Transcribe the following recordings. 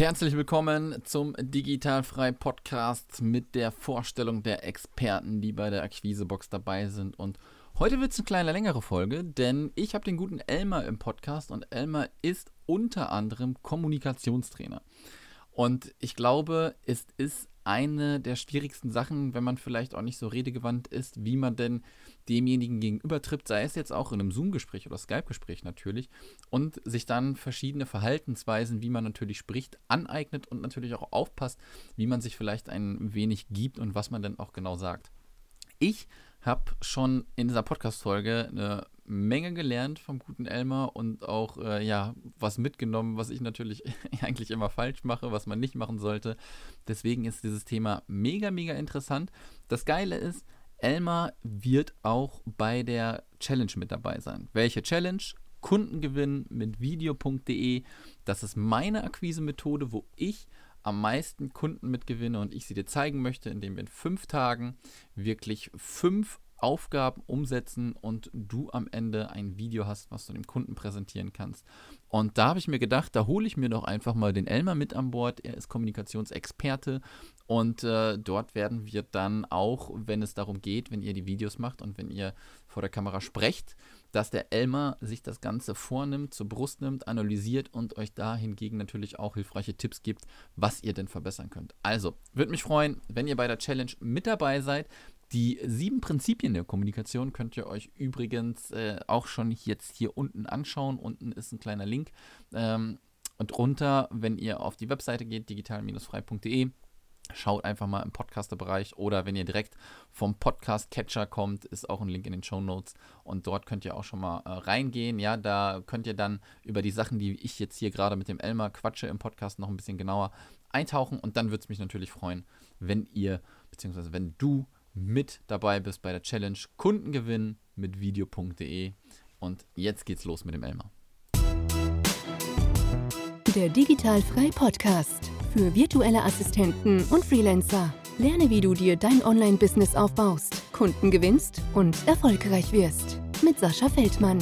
Herzlich willkommen zum Digitalfrei Podcast mit der Vorstellung der Experten, die bei der Akquisebox dabei sind. Und heute wird es eine kleine längere Folge, denn ich habe den guten Elmar im Podcast und Elmar ist unter anderem Kommunikationstrainer. Und ich glaube, es ist eine der schwierigsten Sachen, wenn man vielleicht auch nicht so redegewandt ist, wie man denn demjenigen gegenüber trifft, sei es jetzt auch in einem Zoom-Gespräch oder Skype-Gespräch natürlich, und sich dann verschiedene Verhaltensweisen, wie man natürlich spricht, aneignet und natürlich auch aufpasst, wie man sich vielleicht ein wenig gibt und was man dann auch genau sagt. Ich habe schon in dieser Podcast-Folge eine Menge gelernt vom guten Elmar und auch äh, ja was mitgenommen, was ich natürlich eigentlich immer falsch mache, was man nicht machen sollte. Deswegen ist dieses Thema mega, mega interessant. Das Geile ist, Elmar wird auch bei der Challenge mit dabei sein. Welche Challenge? Kundengewinn mit video.de. Das ist meine Akquise-Methode, wo ich am meisten Kunden mitgewinne und ich sie dir zeigen möchte, indem wir in fünf Tagen wirklich fünf Aufgaben umsetzen und du am Ende ein Video hast, was du dem Kunden präsentieren kannst. Und da habe ich mir gedacht, da hole ich mir doch einfach mal den Elmar mit an Bord. Er ist Kommunikationsexperte und äh, dort werden wir dann auch, wenn es darum geht, wenn ihr die Videos macht und wenn ihr vor der Kamera sprecht, dass der Elmar sich das Ganze vornimmt, zur Brust nimmt, analysiert und euch da hingegen natürlich auch hilfreiche Tipps gibt, was ihr denn verbessern könnt. Also, würde mich freuen, wenn ihr bei der Challenge mit dabei seid. Die sieben Prinzipien der Kommunikation könnt ihr euch übrigens äh, auch schon jetzt hier unten anschauen. Unten ist ein kleiner Link. Ähm, und runter, wenn ihr auf die Webseite geht, digital-frei.de, schaut einfach mal im Podcaster-Bereich oder wenn ihr direkt vom Podcast-Catcher kommt, ist auch ein Link in den Show Notes und dort könnt ihr auch schon mal äh, reingehen. Ja, da könnt ihr dann über die Sachen, die ich jetzt hier gerade mit dem Elmar quatsche im Podcast, noch ein bisschen genauer eintauchen und dann würde es mich natürlich freuen, wenn ihr, beziehungsweise wenn du mit dabei bist bei der Challenge Kundengewinn mit video.de. Und jetzt geht's los mit dem Elmar. Der Digitalfrei Podcast für virtuelle Assistenten und Freelancer. Lerne, wie du dir dein Online-Business aufbaust, Kunden gewinnst und erfolgreich wirst. Mit Sascha Feldmann.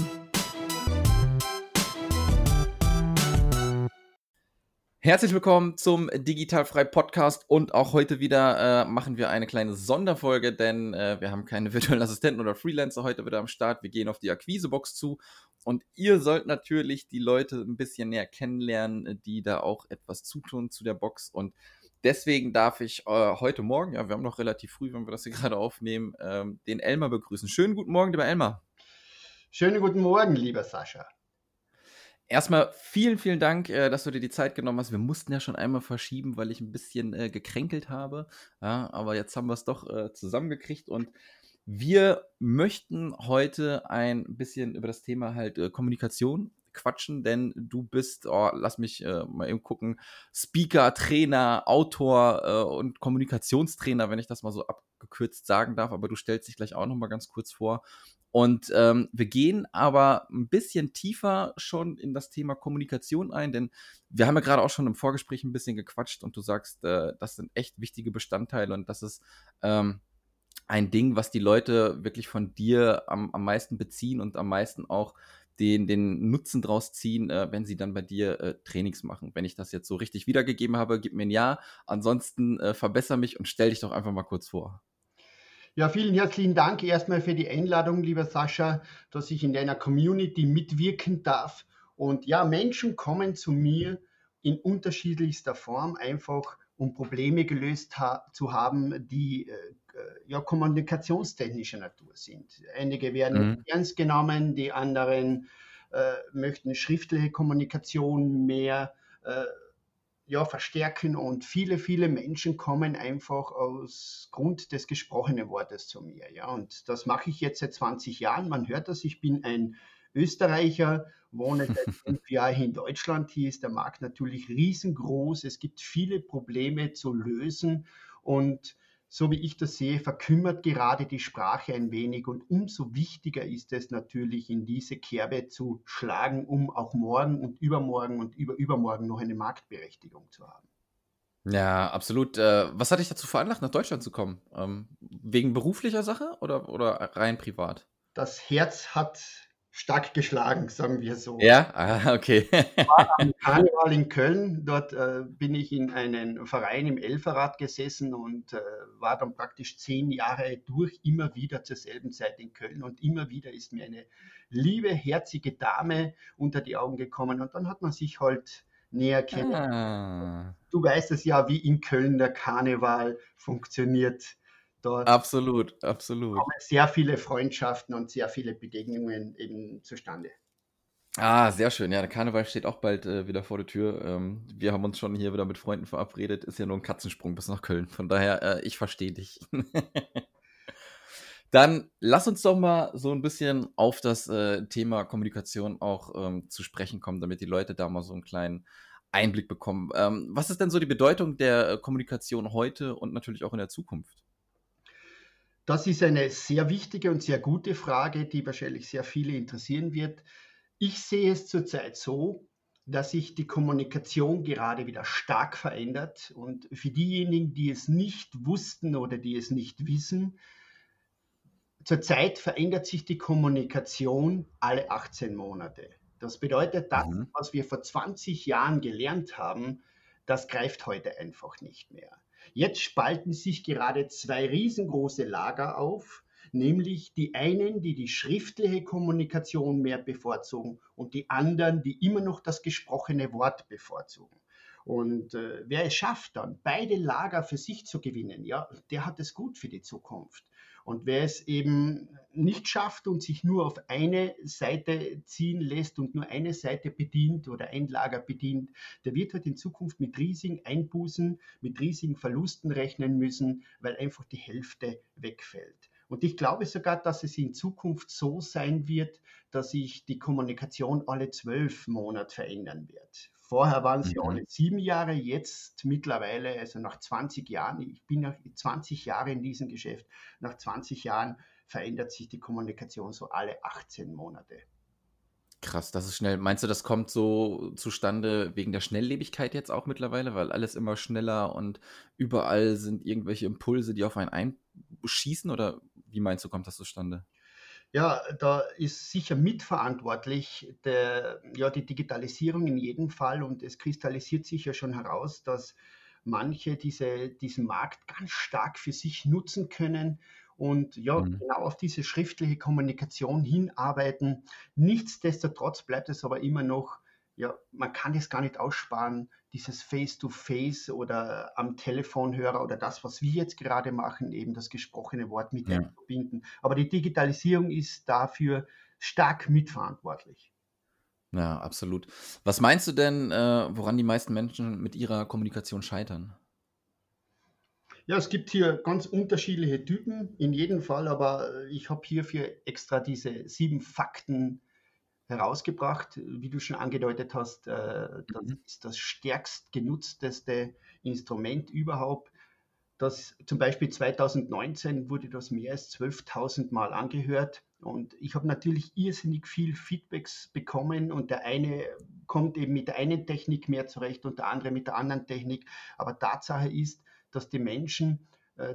Herzlich willkommen zum Digitalfrei Podcast und auch heute wieder äh, machen wir eine kleine Sonderfolge, denn äh, wir haben keine virtuellen Assistenten oder Freelancer heute wieder am Start. Wir gehen auf die Akquisebox zu und ihr sollt natürlich die Leute ein bisschen näher kennenlernen, die da auch etwas zutun zu der Box und deswegen darf ich äh, heute Morgen, ja, wir haben noch relativ früh, wenn wir das hier gerade aufnehmen, ähm, den Elmar begrüßen. Schönen guten Morgen, lieber Elmar. Schönen guten Morgen, lieber Sascha. Erstmal vielen, vielen Dank, äh, dass du dir die Zeit genommen hast. Wir mussten ja schon einmal verschieben, weil ich ein bisschen äh, gekränkelt habe. Ja, aber jetzt haben wir es doch äh, zusammengekriegt und wir möchten heute ein bisschen über das Thema halt äh, Kommunikation quatschen, denn du bist, oh, lass mich äh, mal eben gucken, Speaker, Trainer, Autor äh, und Kommunikationstrainer, wenn ich das mal so abgekürzt sagen darf, aber du stellst dich gleich auch noch mal ganz kurz vor und ähm, wir gehen aber ein bisschen tiefer schon in das Thema Kommunikation ein, denn wir haben ja gerade auch schon im Vorgespräch ein bisschen gequatscht und du sagst, äh, das sind echt wichtige Bestandteile und das ist ähm, ein Ding, was die Leute wirklich von dir am, am meisten beziehen und am meisten auch den, den Nutzen draus ziehen, äh, wenn sie dann bei dir äh, Trainings machen. Wenn ich das jetzt so richtig wiedergegeben habe, gib mir ein Ja. Ansonsten äh, verbessere mich und stell dich doch einfach mal kurz vor. Ja, vielen herzlichen Dank erstmal für die Einladung, lieber Sascha, dass ich in deiner Community mitwirken darf. Und ja, Menschen kommen zu mir in unterschiedlichster Form, einfach um Probleme gelöst ha zu haben, die äh, ja, kommunikationstechnischer Natur sind. Einige werden mhm. ernst genommen, die anderen äh, möchten schriftliche Kommunikation mehr äh, ja, verstärken und viele, viele Menschen kommen einfach aus Grund des gesprochenen Wortes zu mir. Ja, und das mache ich jetzt seit 20 Jahren. Man hört das, ich bin ein Österreicher, wohne seit fünf Jahren in Deutschland. Hier ist der Markt natürlich riesengroß. Es gibt viele Probleme zu lösen und so wie ich das sehe, verkümmert gerade die Sprache ein wenig und umso wichtiger ist es natürlich, in diese Kerbe zu schlagen, um auch morgen und übermorgen und überübermorgen noch eine Marktberechtigung zu haben. Ja, absolut. Äh, was hat dich dazu veranlasst, nach Deutschland zu kommen? Ähm, wegen beruflicher Sache oder, oder rein privat? Das Herz hat stark geschlagen, sagen wir so. Ja, ah, okay. war am Karneval in Köln. Dort äh, bin ich in einen Verein im Elferrad gesessen und äh, war dann praktisch zehn Jahre durch, immer wieder zur selben Zeit in Köln. Und immer wieder ist mir eine liebe, herzige Dame unter die Augen gekommen. Und dann hat man sich halt näher kennen. Ah. Du weißt es ja, wie in Köln der Karneval funktioniert. Dort absolut, absolut. kommen sehr viele Freundschaften und sehr viele Begegnungen eben zustande. Ah, sehr schön. Ja, der Karneval steht auch bald äh, wieder vor der Tür. Ähm, wir haben uns schon hier wieder mit Freunden verabredet. Ist ja nur ein Katzensprung bis nach Köln. Von daher, äh, ich verstehe dich. Dann lass uns doch mal so ein bisschen auf das äh, Thema Kommunikation auch ähm, zu sprechen kommen, damit die Leute da mal so einen kleinen Einblick bekommen. Ähm, was ist denn so die Bedeutung der äh, Kommunikation heute und natürlich auch in der Zukunft? Das ist eine sehr wichtige und sehr gute Frage, die wahrscheinlich sehr viele interessieren wird. Ich sehe es zurzeit so, dass sich die Kommunikation gerade wieder stark verändert. Und für diejenigen, die es nicht wussten oder die es nicht wissen, zurzeit verändert sich die Kommunikation alle 18 Monate. Das bedeutet, das, mhm. was wir vor 20 Jahren gelernt haben, das greift heute einfach nicht mehr. Jetzt spalten sich gerade zwei riesengroße Lager auf, nämlich die einen, die die schriftliche Kommunikation mehr bevorzugen und die anderen, die immer noch das gesprochene Wort bevorzugen. Und äh, wer es schafft, dann beide Lager für sich zu gewinnen, ja, der hat es gut für die Zukunft. Und wer es eben nicht schafft und sich nur auf eine Seite ziehen lässt und nur eine Seite bedient oder ein Lager bedient, der wird halt in Zukunft mit riesigen Einbußen, mit riesigen Verlusten rechnen müssen, weil einfach die Hälfte wegfällt. Und ich glaube sogar, dass es in Zukunft so sein wird, dass sich die Kommunikation alle zwölf Monate verändern wird. Vorher waren es ja mhm. alle sieben Jahre, jetzt mittlerweile, also nach 20 Jahren, ich bin nach 20 Jahre in diesem Geschäft, nach 20 Jahren verändert sich die Kommunikation so alle 18 Monate. Krass, das ist schnell. Meinst du, das kommt so zustande wegen der Schnelllebigkeit jetzt auch mittlerweile, weil alles immer schneller und überall sind irgendwelche Impulse, die auf einen einschießen? Oder wie meinst du, kommt das zustande? Ja, da ist sicher mitverantwortlich der, ja, die Digitalisierung in jedem Fall und es kristallisiert sich ja schon heraus, dass manche diese, diesen Markt ganz stark für sich nutzen können und ja, mhm. genau auf diese schriftliche Kommunikation hinarbeiten. Nichtsdestotrotz bleibt es aber immer noch ja, man kann das gar nicht aussparen, dieses Face-to-Face -face oder am Telefonhörer oder das, was wir jetzt gerade machen, eben das gesprochene Wort mit ja. verbinden. Aber die Digitalisierung ist dafür stark mitverantwortlich. Ja, absolut. Was meinst du denn, äh, woran die meisten Menschen mit ihrer Kommunikation scheitern? Ja, es gibt hier ganz unterschiedliche Typen in jedem Fall, aber ich habe hierfür extra diese sieben Fakten herausgebracht. Wie du schon angedeutet hast, äh, das mhm. ist das stärkst genutzteste Instrument überhaupt. Das zum Beispiel 2019 wurde das mehr als 12.000 Mal angehört. Und ich habe natürlich irrsinnig viel Feedbacks bekommen und der eine kommt eben mit der einen Technik mehr zurecht und der andere mit der anderen Technik. Aber Tatsache ist, dass die Menschen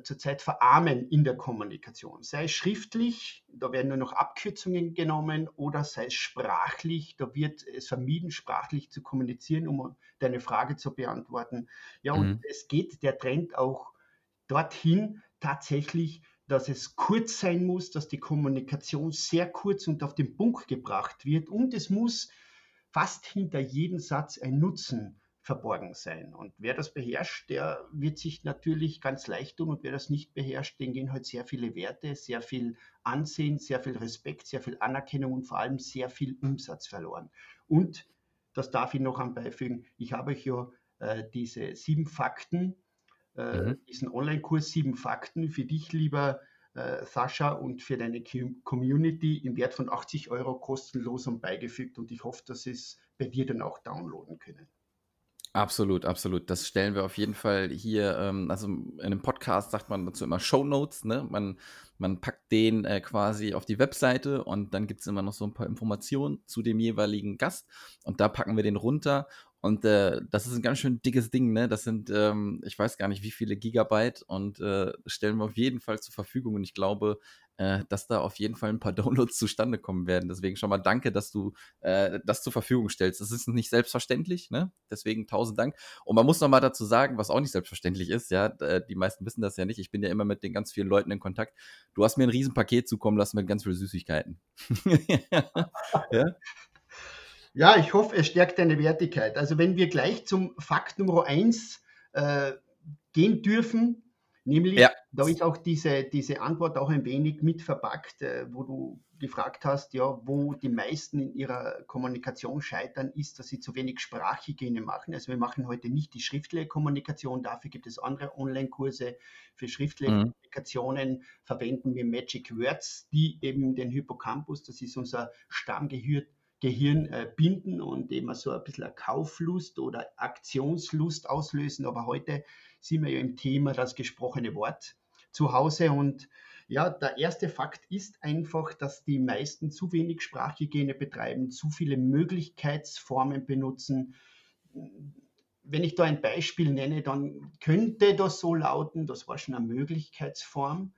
zurzeit verarmen in der Kommunikation. Sei es schriftlich, da werden nur noch Abkürzungen genommen, oder sei es sprachlich, da wird es vermieden, sprachlich zu kommunizieren, um deine Frage zu beantworten. Ja, und mhm. es geht der Trend auch dorthin tatsächlich, dass es kurz sein muss, dass die Kommunikation sehr kurz und auf den Punkt gebracht wird und es muss fast hinter jedem Satz ein Nutzen verborgen sein. Und wer das beherrscht, der wird sich natürlich ganz leicht tun und wer das nicht beherrscht, den gehen halt sehr viele Werte, sehr viel Ansehen, sehr viel Respekt, sehr viel Anerkennung und vor allem sehr viel Umsatz verloren. Und das darf ich noch anbeifügen, ich habe euch ja äh, diese sieben Fakten, äh, mhm. diesen Online-Kurs sieben Fakten für dich, lieber äh, Sascha, und für deine Community im Wert von 80 Euro kostenlos und beigefügt. Und ich hoffe, dass es bei dir dann auch downloaden können. Absolut, absolut. Das stellen wir auf jeden Fall hier, ähm, also in einem Podcast sagt man dazu immer Show Notes, ne? Man, man packt den äh, quasi auf die Webseite und dann gibt es immer noch so ein paar Informationen zu dem jeweiligen Gast und da packen wir den runter und äh, das ist ein ganz schön dickes Ding, ne? Das sind, ähm, ich weiß gar nicht, wie viele Gigabyte und äh, stellen wir auf jeden Fall zur Verfügung. Und ich glaube, äh, dass da auf jeden Fall ein paar Downloads zustande kommen werden. Deswegen schon mal danke, dass du äh, das zur Verfügung stellst. Das ist nicht selbstverständlich, ne? Deswegen tausend Dank. Und man muss noch mal dazu sagen, was auch nicht selbstverständlich ist, ja, die meisten wissen das ja nicht. Ich bin ja immer mit den ganz vielen Leuten in Kontakt. Du hast mir ein Riesenpaket zukommen lassen mit ganz vielen Süßigkeiten. ja? ja, ich hoffe, es stärkt deine Wertigkeit. Also wenn wir gleich zum Fakt Nummer eins äh, gehen dürfen, Nämlich, ja. da ist auch diese, diese Antwort auch ein wenig mit verpackt, äh, wo du gefragt hast, ja, wo die meisten in ihrer Kommunikation scheitern, ist, dass sie zu wenig Sprachhygiene machen. Also wir machen heute nicht die schriftliche Kommunikation, dafür gibt es andere Online-Kurse. Für schriftliche mhm. Kommunikationen verwenden wir Magic Words, die eben den Hippocampus, das ist unser Stammgehirn, Gehirn äh, binden und eben so ein bisschen eine Kauflust oder Aktionslust auslösen. Aber heute sind wir ja im Thema das gesprochene Wort zu Hause und ja, der erste Fakt ist einfach, dass die meisten zu wenig Sprachhygiene betreiben, zu viele Möglichkeitsformen benutzen. Wenn ich da ein Beispiel nenne, dann könnte das so lauten, das war schon eine Möglichkeitsform.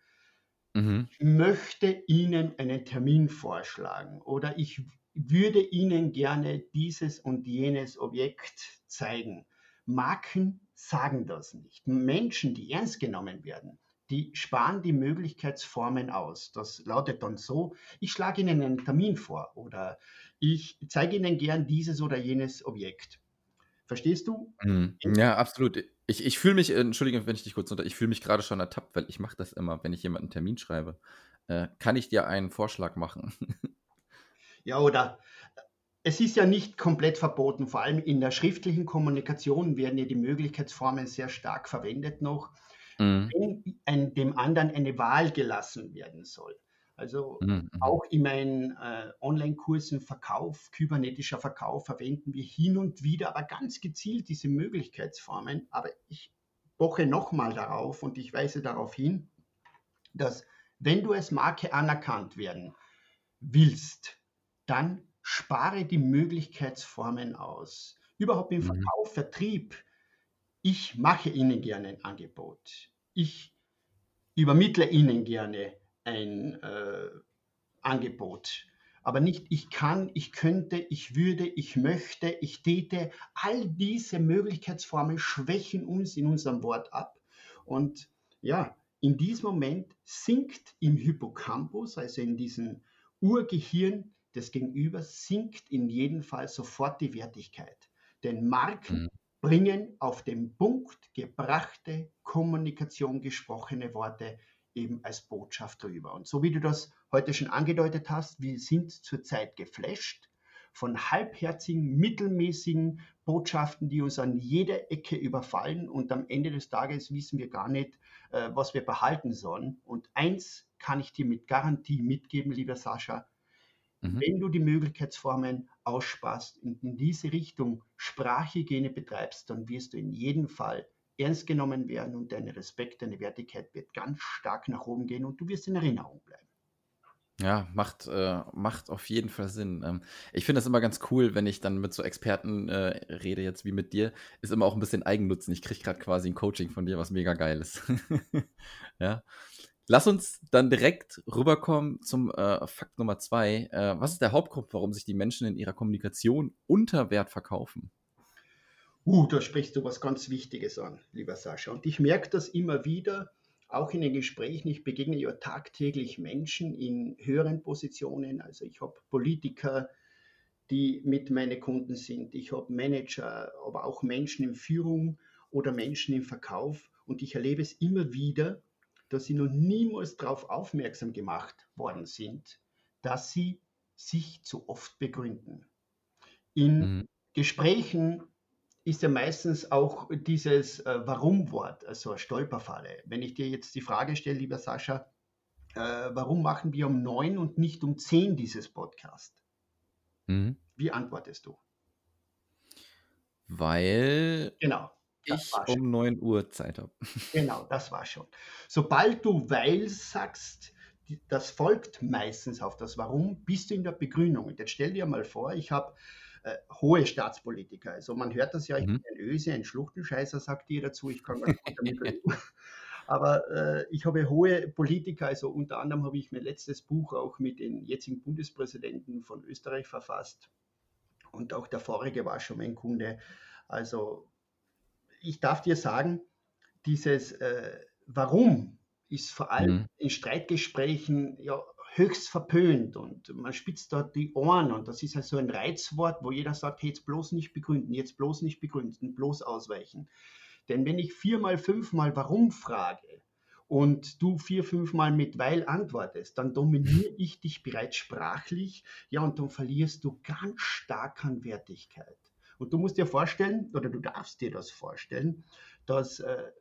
Mhm. Ich möchte Ihnen einen Termin vorschlagen oder ich würde Ihnen gerne dieses und jenes Objekt zeigen. Marken sagen das nicht. Menschen, die ernst genommen werden, die sparen die Möglichkeitsformen aus. Das lautet dann so, ich schlage Ihnen einen Termin vor oder ich zeige Ihnen gern dieses oder jenes Objekt. Verstehst du? Mhm. Ja, absolut. Ich, ich fühle mich, Entschuldigung, wenn ich dich kurz unter, ich fühle mich gerade schon ertappt, weil ich mache das immer, wenn ich jemanden einen Termin schreibe. Äh, kann ich dir einen Vorschlag machen? Ja, oder es ist ja nicht komplett verboten, vor allem in der schriftlichen Kommunikation werden ja die Möglichkeitsformen sehr stark verwendet noch, mhm. wenn ein, dem anderen eine Wahl gelassen werden soll. Also mhm. mhm. auch in meinen äh, Online-Kursen Verkauf, kybernetischer Verkauf verwenden wir hin und wieder, aber ganz gezielt diese Möglichkeitsformen. Aber ich poche nochmal darauf und ich weise darauf hin, dass wenn du als Marke anerkannt werden willst, dann spare die Möglichkeitsformen aus. Überhaupt im mhm. Verkauf, Vertrieb. Ich mache Ihnen gerne ein Angebot. Ich übermittle Ihnen gerne ein äh, Angebot. Aber nicht ich kann, ich könnte, ich würde, ich möchte, ich täte. All diese Möglichkeitsformen schwächen uns in unserem Wort ab. Und ja, in diesem Moment sinkt im Hippocampus, also in diesem Urgehirn, des Gegenübers sinkt in jedem Fall sofort die Wertigkeit. Denn Marken mhm. bringen auf den Punkt gebrachte Kommunikation, gesprochene Worte eben als Botschaft rüber. Und so wie du das heute schon angedeutet hast, wir sind zurzeit geflasht von halbherzigen, mittelmäßigen Botschaften, die uns an jeder Ecke überfallen und am Ende des Tages wissen wir gar nicht, äh, was wir behalten sollen. Und eins kann ich dir mit Garantie mitgeben, lieber Sascha, Mhm. Wenn du die Möglichkeitsformen aussparst und in diese Richtung Sprachhygiene betreibst, dann wirst du in jedem Fall ernst genommen werden und deine Respekt, deine Wertigkeit wird ganz stark nach oben gehen und du wirst in Erinnerung bleiben. Ja, macht, äh, macht auf jeden Fall Sinn. Ähm, ich finde das immer ganz cool, wenn ich dann mit so Experten äh, rede, jetzt wie mit dir, ist immer auch ein bisschen Eigennutzen. Ich kriege gerade quasi ein Coaching von dir, was mega geil ist. ja. Lass uns dann direkt rüberkommen zum äh, Fakt Nummer zwei. Äh, was ist der Hauptgrund, warum sich die Menschen in ihrer Kommunikation unter Wert verkaufen? Uh, da sprichst du was ganz Wichtiges an, lieber Sascha. Und ich merke das immer wieder, auch in den Gesprächen. Ich begegne ja tagtäglich Menschen in höheren Positionen. Also ich habe Politiker, die mit meinen Kunden sind. Ich habe Manager, aber auch Menschen in Führung oder Menschen im Verkauf. Und ich erlebe es immer wieder, dass sie noch niemals darauf aufmerksam gemacht worden sind, dass sie sich zu oft begründen. In mhm. Gesprächen ist ja meistens auch dieses äh, Warum-Wort, also eine Stolperfalle. Wenn ich dir jetzt die Frage stelle, lieber Sascha, äh, warum machen wir um neun und nicht um zehn dieses Podcast? Mhm. Wie antwortest du? Weil genau ich um 9 Uhr Zeit habe. Genau, das war schon. Sobald du weil sagst, das folgt meistens auf das Warum, bist du in der Begründung. Und jetzt stell dir mal vor, ich habe äh, hohe Staatspolitiker. Also man hört das ja, ich mhm. bin ein Öse, ein Schluchtenscheißer, sagt ihr dazu, ich kann gar nicht damit reden. Aber äh, ich habe hohe Politiker, also unter anderem habe ich mein letztes Buch auch mit den jetzigen Bundespräsidenten von Österreich verfasst. Und auch der vorige war schon mein Kunde. Also ich darf dir sagen, dieses äh, Warum ist vor allem mhm. in Streitgesprächen ja höchst verpönt und man spitzt dort die Ohren und das ist ja so ein Reizwort, wo jeder sagt, hey, jetzt bloß nicht begründen, jetzt bloß nicht begründen, bloß ausweichen. Denn wenn ich viermal, fünfmal warum frage und du vier, fünfmal mit weil antwortest, dann dominiere ich dich bereits sprachlich, ja, und dann verlierst du ganz stark an Wertigkeit. Und du musst dir vorstellen, oder du darfst dir das vorstellen, dass äh,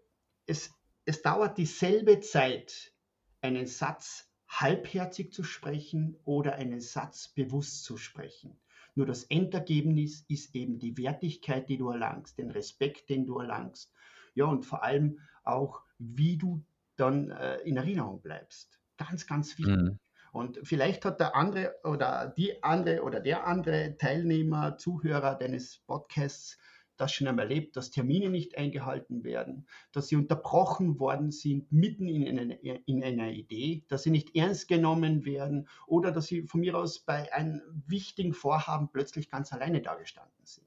es, es dauert dieselbe Zeit, einen Satz halbherzig zu sprechen oder einen Satz bewusst zu sprechen. Nur das Endergebnis ist eben die Wertigkeit, die du erlangst, den Respekt, den du erlangst. Ja, und vor allem auch, wie du dann äh, in Erinnerung bleibst. Ganz, ganz wichtig. Mhm. Und vielleicht hat der andere oder die andere oder der andere Teilnehmer, Zuhörer deines Podcasts das schon einmal erlebt, dass Termine nicht eingehalten werden, dass sie unterbrochen worden sind mitten in einer, in einer Idee, dass sie nicht ernst genommen werden oder dass sie von mir aus bei einem wichtigen Vorhaben plötzlich ganz alleine dagestanden sind.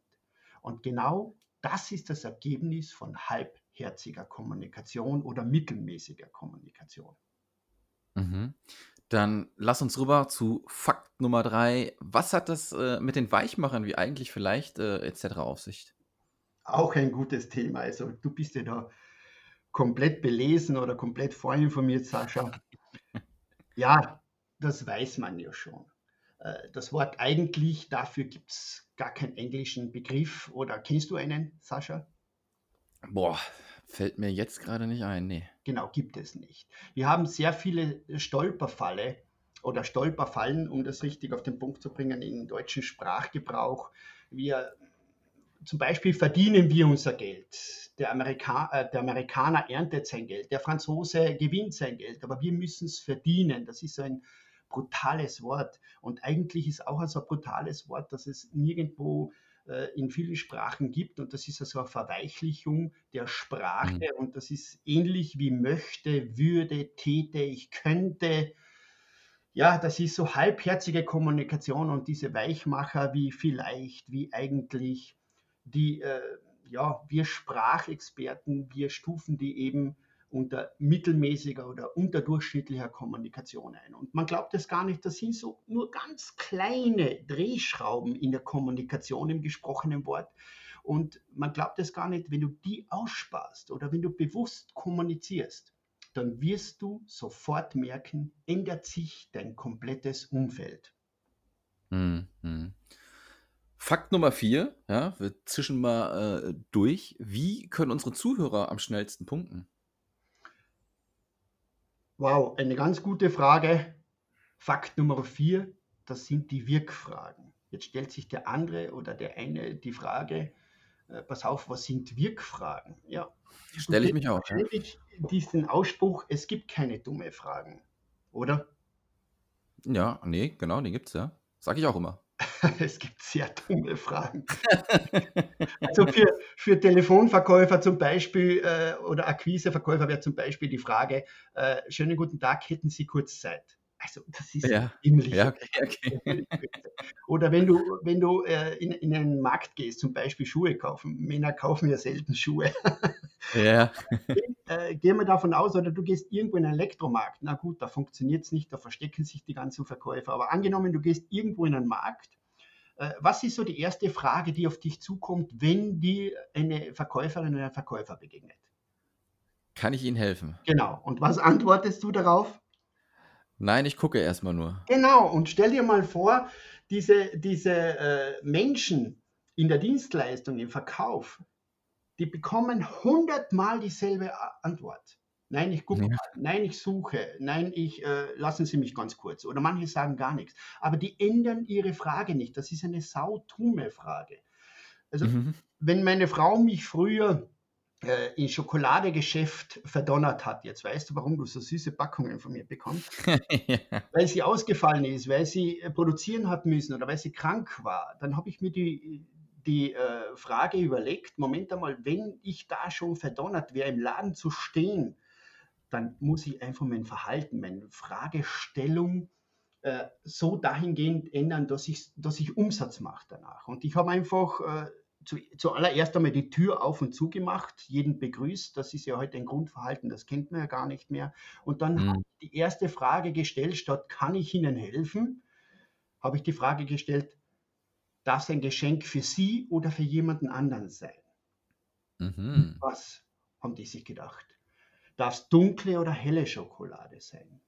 Und genau das ist das Ergebnis von halbherziger Kommunikation oder mittelmäßiger Kommunikation. Mhm. Dann lass uns rüber zu Fakt Nummer drei. Was hat das äh, mit den Weichmachern wie eigentlich vielleicht äh, etc. auf sich? auch ein gutes Thema. Also du bist ja da komplett belesen oder komplett vorinformiert, Sascha. Ja, das weiß man ja schon. Äh, das Wort eigentlich, dafür gibt es gar keinen englischen Begriff. Oder kennst du einen, Sascha? Boah, fällt mir jetzt gerade nicht ein, nee. Genau, gibt es nicht. Wir haben sehr viele Stolperfalle oder Stolperfallen, um das richtig auf den Punkt zu bringen, im deutschen Sprachgebrauch. Wir zum Beispiel verdienen wir unser Geld. Der, Amerika äh, der, Amerikaner erntet sein Geld, der Franzose gewinnt sein Geld, aber wir müssen es verdienen. Das ist so ein brutales Wort. Und eigentlich ist auch so ein brutales Wort, dass es nirgendwo äh, in vielen Sprachen gibt. Und das ist also eine Verweichlichung der Sprache. Mhm. Und das ist ähnlich wie möchte, würde, täte, ich könnte. Ja, das ist so halbherzige Kommunikation und diese Weichmacher wie vielleicht, wie eigentlich die, äh, ja, wir Sprachexperten, wir stufen die eben unter mittelmäßiger oder unterdurchschnittlicher Kommunikation ein. Und man glaubt es gar nicht, das sind so nur ganz kleine Drehschrauben in der Kommunikation im gesprochenen Wort. Und man glaubt es gar nicht, wenn du die aussparst oder wenn du bewusst kommunizierst, dann wirst du sofort merken, ändert sich dein komplettes Umfeld. Hm, hm. Fakt Nummer vier, ja, wir zischen mal äh, durch. Wie können unsere Zuhörer am schnellsten punkten? Wow, eine ganz gute Frage. Fakt Nummer vier, das sind die Wirkfragen. Jetzt stellt sich der andere oder der eine die Frage, äh, pass auf, was sind Wirkfragen? Ja. Stelle ich mich auch. Ja. Diesen Ausspruch, es gibt keine dumme Fragen, oder? Ja, nee, genau, den gibt es ja. Sag ich auch immer. es gibt sehr dumme Fragen. also für, für Telefonverkäufer zum Beispiel äh, oder Akquiseverkäufer wäre zum Beispiel die Frage, äh, schönen guten Tag, hätten Sie kurz Zeit? Also das ist ja, ziemlich. Ja, okay, okay. Oder wenn du, wenn du äh, in, in einen Markt gehst, zum Beispiel Schuhe kaufen. Männer kaufen ja selten Schuhe. Ja. äh, gehen wir davon aus, oder du gehst irgendwo in einen Elektromarkt. Na gut, da funktioniert es nicht, da verstecken sich die ganzen Verkäufer. Aber angenommen, du gehst irgendwo in einen Markt. Äh, was ist so die erste Frage, die auf dich zukommt, wenn dir eine Verkäuferin oder ein Verkäufer begegnet? Kann ich Ihnen helfen? Genau. Und was antwortest du darauf? Nein, ich gucke erstmal nur. Genau, und stell dir mal vor, diese, diese äh, Menschen in der Dienstleistung, im Verkauf, die bekommen hundertmal dieselbe Antwort. Nein, ich gucke ja. Nein, ich suche. Nein, ich äh, lassen Sie mich ganz kurz. Oder manche sagen gar nichts. Aber die ändern ihre Frage nicht. Das ist eine sautumme Frage. Also, mhm. wenn meine Frau mich früher äh, in Schokoladegeschäft verdonnert hat. Jetzt weißt du, warum du so süße Packungen von mir bekommst. ja. Weil sie ausgefallen ist, weil sie äh, produzieren hat müssen oder weil sie krank war. Dann habe ich mir die, die äh, Frage überlegt, Moment einmal, wenn ich da schon verdonnert wäre, im Laden zu stehen, dann muss ich einfach mein Verhalten, meine Fragestellung äh, so dahingehend ändern, dass ich, dass ich Umsatz mache danach. Und ich habe einfach äh, zu, zuallererst einmal die Tür auf und zu gemacht, jeden begrüßt. Das ist ja heute ein Grundverhalten, das kennt man ja gar nicht mehr. Und dann mhm. habe ich die erste Frage gestellt, statt kann ich Ihnen helfen, habe ich die Frage gestellt, darf es ein Geschenk für Sie oder für jemanden anderen sein? Mhm. Was haben die sich gedacht? Darf es dunkle oder helle Schokolade sein?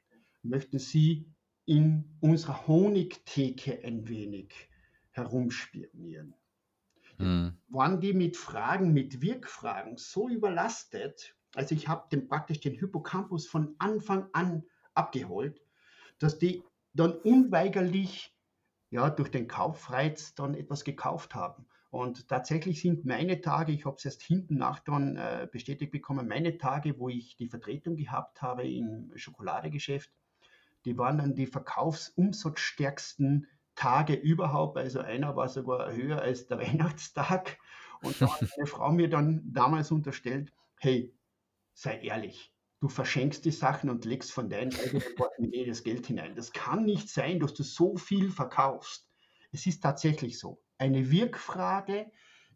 Möchten Sie in unserer Honigtheke ein wenig herumspionieren? Mhm. Waren die mit Fragen, mit Wirkfragen so überlastet, also ich habe den, praktisch den Hippocampus von Anfang an abgeholt, dass die dann unweigerlich ja, durch den Kaufreiz dann etwas gekauft haben. Und tatsächlich sind meine Tage, ich habe es erst hinten nach dann äh, bestätigt bekommen, meine Tage, wo ich die Vertretung gehabt habe im Schokoladegeschäft, die waren dann die verkaufsumsatzstärksten Tage überhaupt. Also einer war sogar höher als der Weihnachtstag. Und da hat meine Frau mir dann damals unterstellt, hey, sei ehrlich, du verschenkst die Sachen und legst von deinen eigenen Portemonnaie das Geld hinein. Das kann nicht sein, dass du so viel verkaufst. Es ist tatsächlich so. Eine Wirkfrage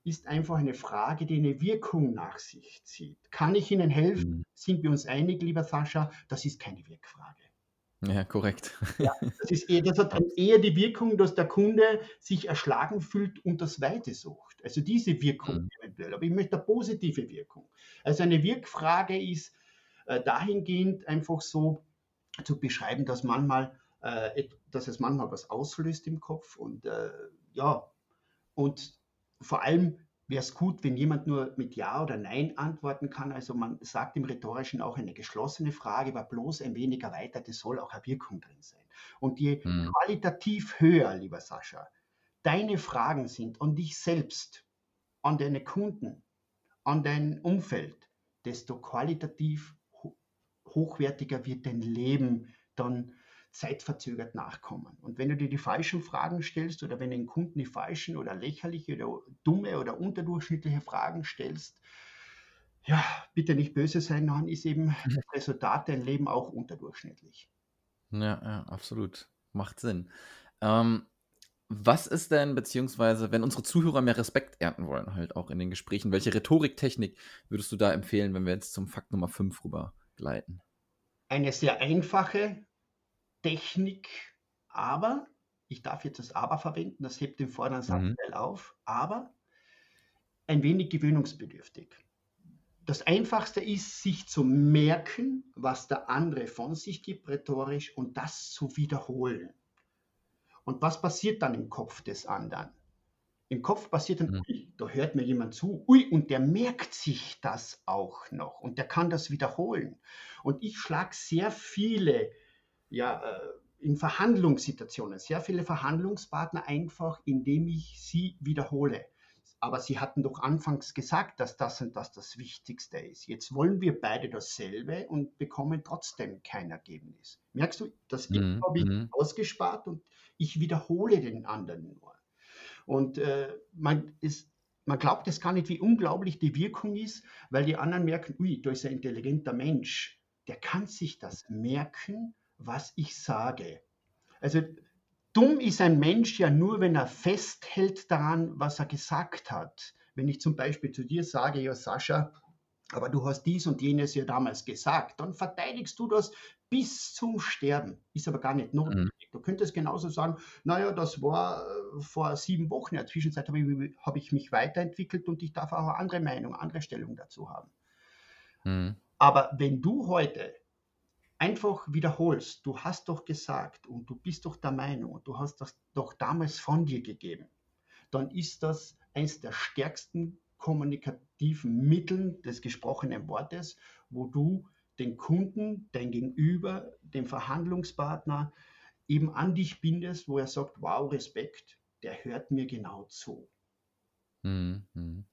ist einfach eine Frage, die eine Wirkung nach sich zieht. Kann ich Ihnen helfen? Mhm. Sind wir uns einig, lieber Sascha? Das ist keine Wirkfrage. Ja, korrekt. Ja, das, ist eher, das hat eher die Wirkung, dass der Kunde sich erschlagen fühlt und das Weite sucht. Also diese Wirkung mhm. eventuell. Aber ich möchte eine positive Wirkung. Also eine Wirkfrage ist, äh, dahingehend einfach so zu beschreiben, dass manchmal, äh, dass es manchmal was auslöst im Kopf und äh, ja, und vor allem wäre es gut, wenn jemand nur mit Ja oder Nein antworten kann. Also man sagt im Rhetorischen auch eine geschlossene Frage, aber bloß ein wenig erweitert, es soll auch eine Wirkung drin sein. Und je hm. qualitativ höher, lieber Sascha, deine Fragen sind an dich selbst, an deine Kunden, an dein Umfeld, desto qualitativ hochwertiger wird dein Leben dann zeitverzögert nachkommen. Und wenn du dir die falschen Fragen stellst oder wenn den Kunden die falschen oder lächerliche oder dumme oder unterdurchschnittliche Fragen stellst, ja, bitte nicht böse sein, dann ist eben das Resultat dein Leben auch unterdurchschnittlich. Ja, ja absolut. Macht Sinn. Ähm, was ist denn, beziehungsweise, wenn unsere Zuhörer mehr Respekt ernten wollen, halt auch in den Gesprächen, welche Rhetoriktechnik würdest du da empfehlen, wenn wir jetzt zum Fakt Nummer 5 rüber gleiten? Eine sehr einfache Technik, aber, ich darf jetzt das Aber verwenden, das hebt den vorderen Satzteil mhm. auf, aber ein wenig gewöhnungsbedürftig. Das Einfachste ist, sich zu merken, was der andere von sich gibt, rhetorisch, und das zu wiederholen. Und was passiert dann im Kopf des anderen? Im Kopf passiert dann, mhm. ui, da hört mir jemand zu, ui, und der merkt sich das auch noch und der kann das wiederholen. Und ich schlage sehr viele, ja, äh, in Verhandlungssituationen, sehr viele Verhandlungspartner einfach, indem ich sie wiederhole. Aber sie hatten doch anfangs gesagt, dass das und das das Wichtigste ist. Jetzt wollen wir beide dasselbe und bekommen trotzdem kein Ergebnis. Merkst du, das mhm. habe ich mhm. ausgespart und ich wiederhole den anderen nur. Und äh, man, ist, man glaubt es gar nicht, wie unglaublich die Wirkung ist, weil die anderen merken, ui, da ist ein intelligenter Mensch, der kann sich das merken, was ich sage. Also dumm ist ein Mensch ja nur, wenn er festhält daran, was er gesagt hat. Wenn ich zum Beispiel zu dir sage, ja Sascha, aber du hast dies und jenes ja damals gesagt, dann verteidigst du das bis zum Sterben. Ist aber gar nicht notwendig. Mhm. Du könntest genauso sagen, naja, das war äh, vor sieben Wochen. In der Zwischenzeit habe ich, habe ich mich weiterentwickelt und ich darf auch eine andere Meinung, andere Stellung dazu haben. Mhm. Aber wenn du heute einfach wiederholst, du hast doch gesagt und du bist doch der Meinung und du hast das doch damals von dir gegeben, dann ist das eines der stärksten kommunikativen Mittel des gesprochenen Wortes, wo du den Kunden, dein Gegenüber, den Verhandlungspartner eben an dich bindest, wo er sagt, wow, Respekt, der hört mir genau zu. Mhm.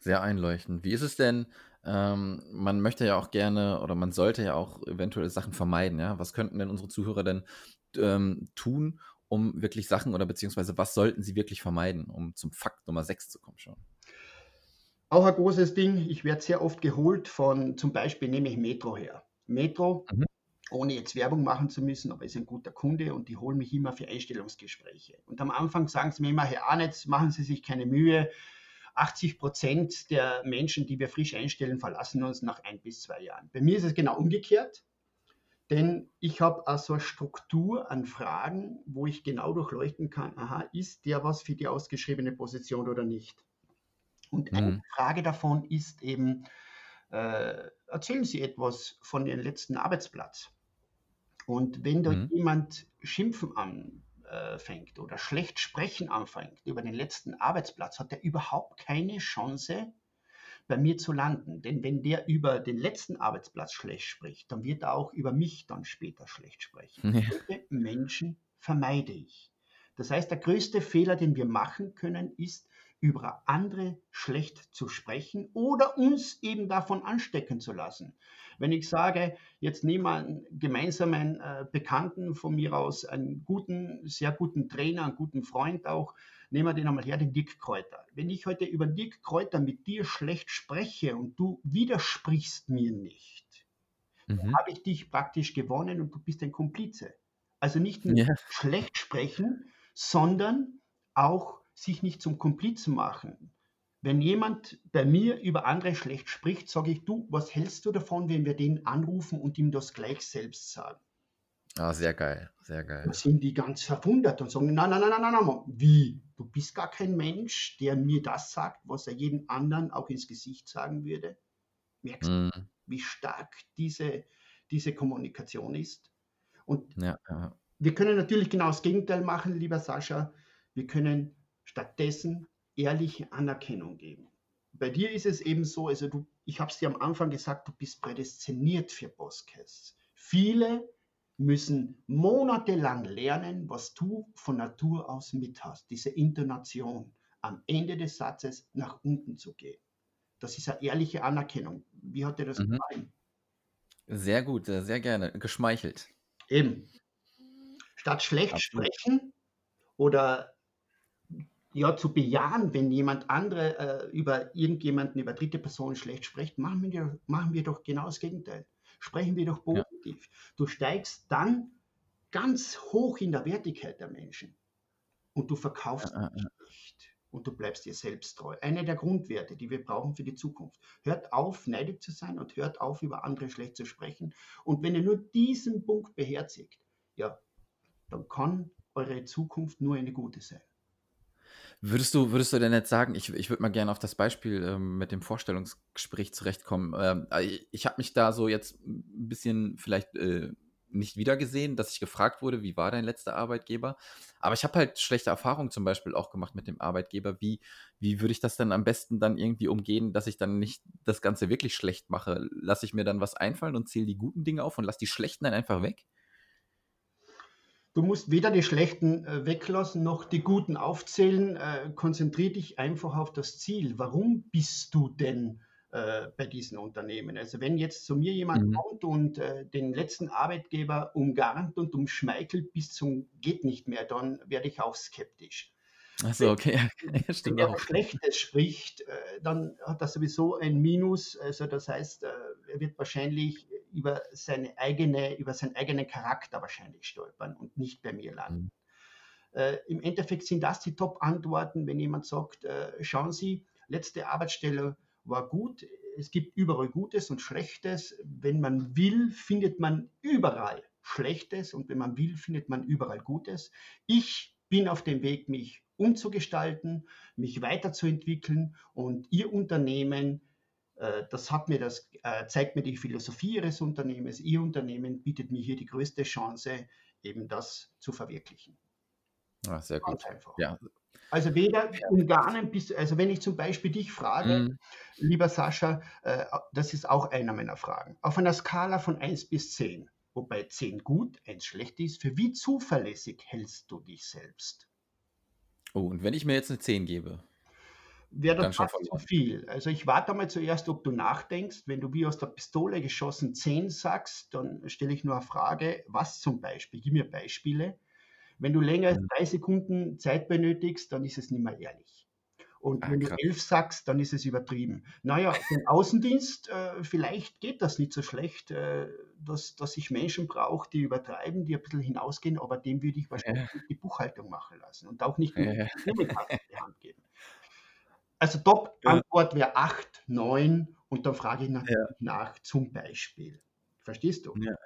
Sehr einleuchtend. Wie ist es denn? Ähm, man möchte ja auch gerne oder man sollte ja auch eventuelle Sachen vermeiden. Ja? Was könnten denn unsere Zuhörer denn ähm, tun, um wirklich Sachen oder beziehungsweise was sollten sie wirklich vermeiden, um zum Fakt Nummer 6 zu kommen schon? Auch ein großes Ding, ich werde sehr oft geholt von, zum Beispiel nehme ich Metro her. Metro, mhm. ohne jetzt Werbung machen zu müssen, aber ist ein guter Kunde und die holen mich immer für Einstellungsgespräche. Und am Anfang sagen sie mir immer, Herr Arnetz, machen Sie sich keine Mühe. 80 Prozent der Menschen, die wir frisch einstellen, verlassen uns nach ein bis zwei Jahren. Bei mir ist es genau umgekehrt. Denn ich habe also eine Struktur an Fragen, wo ich genau durchleuchten kann, aha, ist der was für die ausgeschriebene Position oder nicht? Und eine mhm. Frage davon ist eben, äh, erzählen Sie etwas von Ihrem letzten Arbeitsplatz. Und wenn dort mhm. jemand Schimpfen anfängt oder schlecht sprechen anfängt über den letzten Arbeitsplatz, hat er überhaupt keine Chance, bei mir zu landen. Denn wenn der über den letzten Arbeitsplatz schlecht spricht, dann wird er auch über mich dann später schlecht sprechen. Ja. Menschen vermeide ich. Das heißt, der größte Fehler, den wir machen können, ist, über andere schlecht zu sprechen oder uns eben davon anstecken zu lassen. Wenn ich sage, jetzt nehmen wir einen gemeinsamen äh, Bekannten von mir aus, einen guten, sehr guten Trainer, einen guten Freund auch, nehmen wir den einmal her, den Dick Kräuter. Wenn ich heute über Dick Kräuter mit dir schlecht spreche und du widersprichst mir nicht, mhm. dann habe ich dich praktisch gewonnen und du bist ein Komplize. Also nicht nur ja. schlecht sprechen, sondern auch sich nicht zum Komplizen machen. Wenn jemand bei mir über andere schlecht spricht, sage ich, du, was hältst du davon, wenn wir den anrufen und ihm das gleich selbst sagen? Ah, sehr geil, sehr geil. Dann sind die ganz verwundert und sagen, nein, nein, nein, nein, nein, wie? Du bist gar kein Mensch, der mir das sagt, was er jedem anderen auch ins Gesicht sagen würde. Merkst mm. du, wie stark diese, diese Kommunikation ist? Und ja, ja. wir können natürlich genau das Gegenteil machen, lieber Sascha. Wir können stattdessen ehrliche Anerkennung geben. Bei dir ist es eben so, also du, ich habe es dir am Anfang gesagt, du bist prädestiniert für Postcasts. Viele müssen monatelang lernen, was du von Natur aus mit hast. Diese Intonation am Ende des Satzes nach unten zu gehen. Das ist eine ehrliche Anerkennung. Wie hat dir das mhm. gefallen? Sehr gut, sehr gerne. Geschmeichelt. Eben. Statt schlecht Absolut. sprechen oder ja, zu bejahen, wenn jemand andere äh, über irgendjemanden, über dritte Personen schlecht spricht, machen wir, machen wir doch genau das Gegenteil. Sprechen wir doch positiv. Ja. Du steigst dann ganz hoch in der Wertigkeit der Menschen und du verkaufst ja, ja, nicht und du bleibst dir selbst treu. Eine der Grundwerte, die wir brauchen für die Zukunft. Hört auf, neidig zu sein und hört auf, über andere schlecht zu sprechen. Und wenn ihr nur diesen Punkt beherzigt, ja, dann kann eure Zukunft nur eine gute sein. Würdest du, würdest du denn jetzt sagen, ich, ich würde mal gerne auf das Beispiel ähm, mit dem Vorstellungsgespräch zurechtkommen. Ähm, äh, ich habe mich da so jetzt ein bisschen vielleicht äh, nicht wiedergesehen, dass ich gefragt wurde, wie war dein letzter Arbeitgeber? Aber ich habe halt schlechte Erfahrungen zum Beispiel auch gemacht mit dem Arbeitgeber. Wie, wie würde ich das denn am besten dann irgendwie umgehen, dass ich dann nicht das Ganze wirklich schlecht mache? Lasse ich mir dann was einfallen und zähle die guten Dinge auf und lasse die schlechten dann einfach weg? Du musst weder die schlechten äh, weglassen noch die guten aufzählen. Äh, konzentrier dich einfach auf das Ziel. Warum bist du denn äh, bei diesen Unternehmen? Also wenn jetzt zu mir jemand mhm. kommt und äh, den letzten Arbeitgeber umgarnt und umschmeichelt bis zum geht nicht mehr, dann werde ich auch skeptisch. Achso, okay. Ja, Wenn er Schlechtes spricht, äh, dann hat er sowieso ein Minus. Also das heißt, äh, er wird wahrscheinlich über seine eigene, über seinen eigenen Charakter wahrscheinlich stolpern und nicht bei mir landen. Mhm. Äh, Im Endeffekt sind das die Top-Antworten, wenn jemand sagt, äh, schauen Sie, letzte Arbeitsstelle war gut. Es gibt überall Gutes und Schlechtes. Wenn man will, findet man überall Schlechtes und wenn man will, findet man überall Gutes. Ich bin auf dem Weg, mich umzugestalten, mich weiterzuentwickeln und Ihr Unternehmen, das hat mir das, äh, zeigt mir die Philosophie Ihres Unternehmens. Ihr Unternehmen bietet mir hier die größte Chance, eben das zu verwirklichen. Ah, sehr gut. Ja. Also weder ja. Ungarnen bis, also wenn ich zum Beispiel dich frage, mhm. lieber Sascha, äh, das ist auch einer meiner Fragen. Auf einer Skala von 1 bis 10, wobei 10 gut, 1 schlecht ist, für wie zuverlässig hältst du dich selbst? Oh, und wenn ich mir jetzt eine 10 gebe? Wäre das fast zu viel. Also ich warte mal zuerst, ob du nachdenkst. Wenn du wie aus der Pistole geschossen 10 sagst, dann stelle ich nur eine Frage, was zum Beispiel? Gib mir Beispiele. Wenn du länger als mhm. drei Sekunden Zeit benötigst, dann ist es nicht mehr ehrlich. Und ah, wenn krass. du elf sagst, dann ist es übertrieben. Naja, den Außendienst, äh, vielleicht geht das nicht so schlecht. Äh, dass, dass ich Menschen brauche, die übertreiben, die ein bisschen hinausgehen, aber dem würde ich wahrscheinlich ja. die Buchhaltung machen lassen und auch nicht die ja. die Hand geben. Also Top-Antwort wäre 8, 9 und dann frage ich natürlich ja. nach, zum Beispiel. Verstehst du? Ja,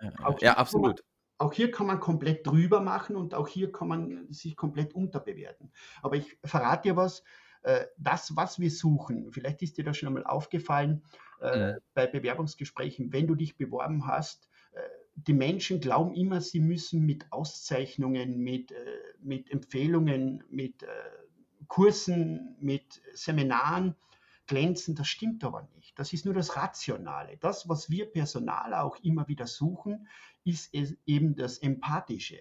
ja absolut. Auch hier kann man komplett drüber machen und auch hier kann man sich komplett unterbewerten. Aber ich verrate dir was, äh, das, was wir suchen, vielleicht ist dir das schon einmal aufgefallen äh, bei Bewerbungsgesprächen, wenn du dich beworben hast, äh, die Menschen glauben immer, sie müssen mit Auszeichnungen, mit, mit Empfehlungen, mit Kursen, mit Seminaren glänzen. Das stimmt aber nicht. Das ist nur das Rationale. Das, was wir Personal auch immer wieder suchen, ist eben das Empathische.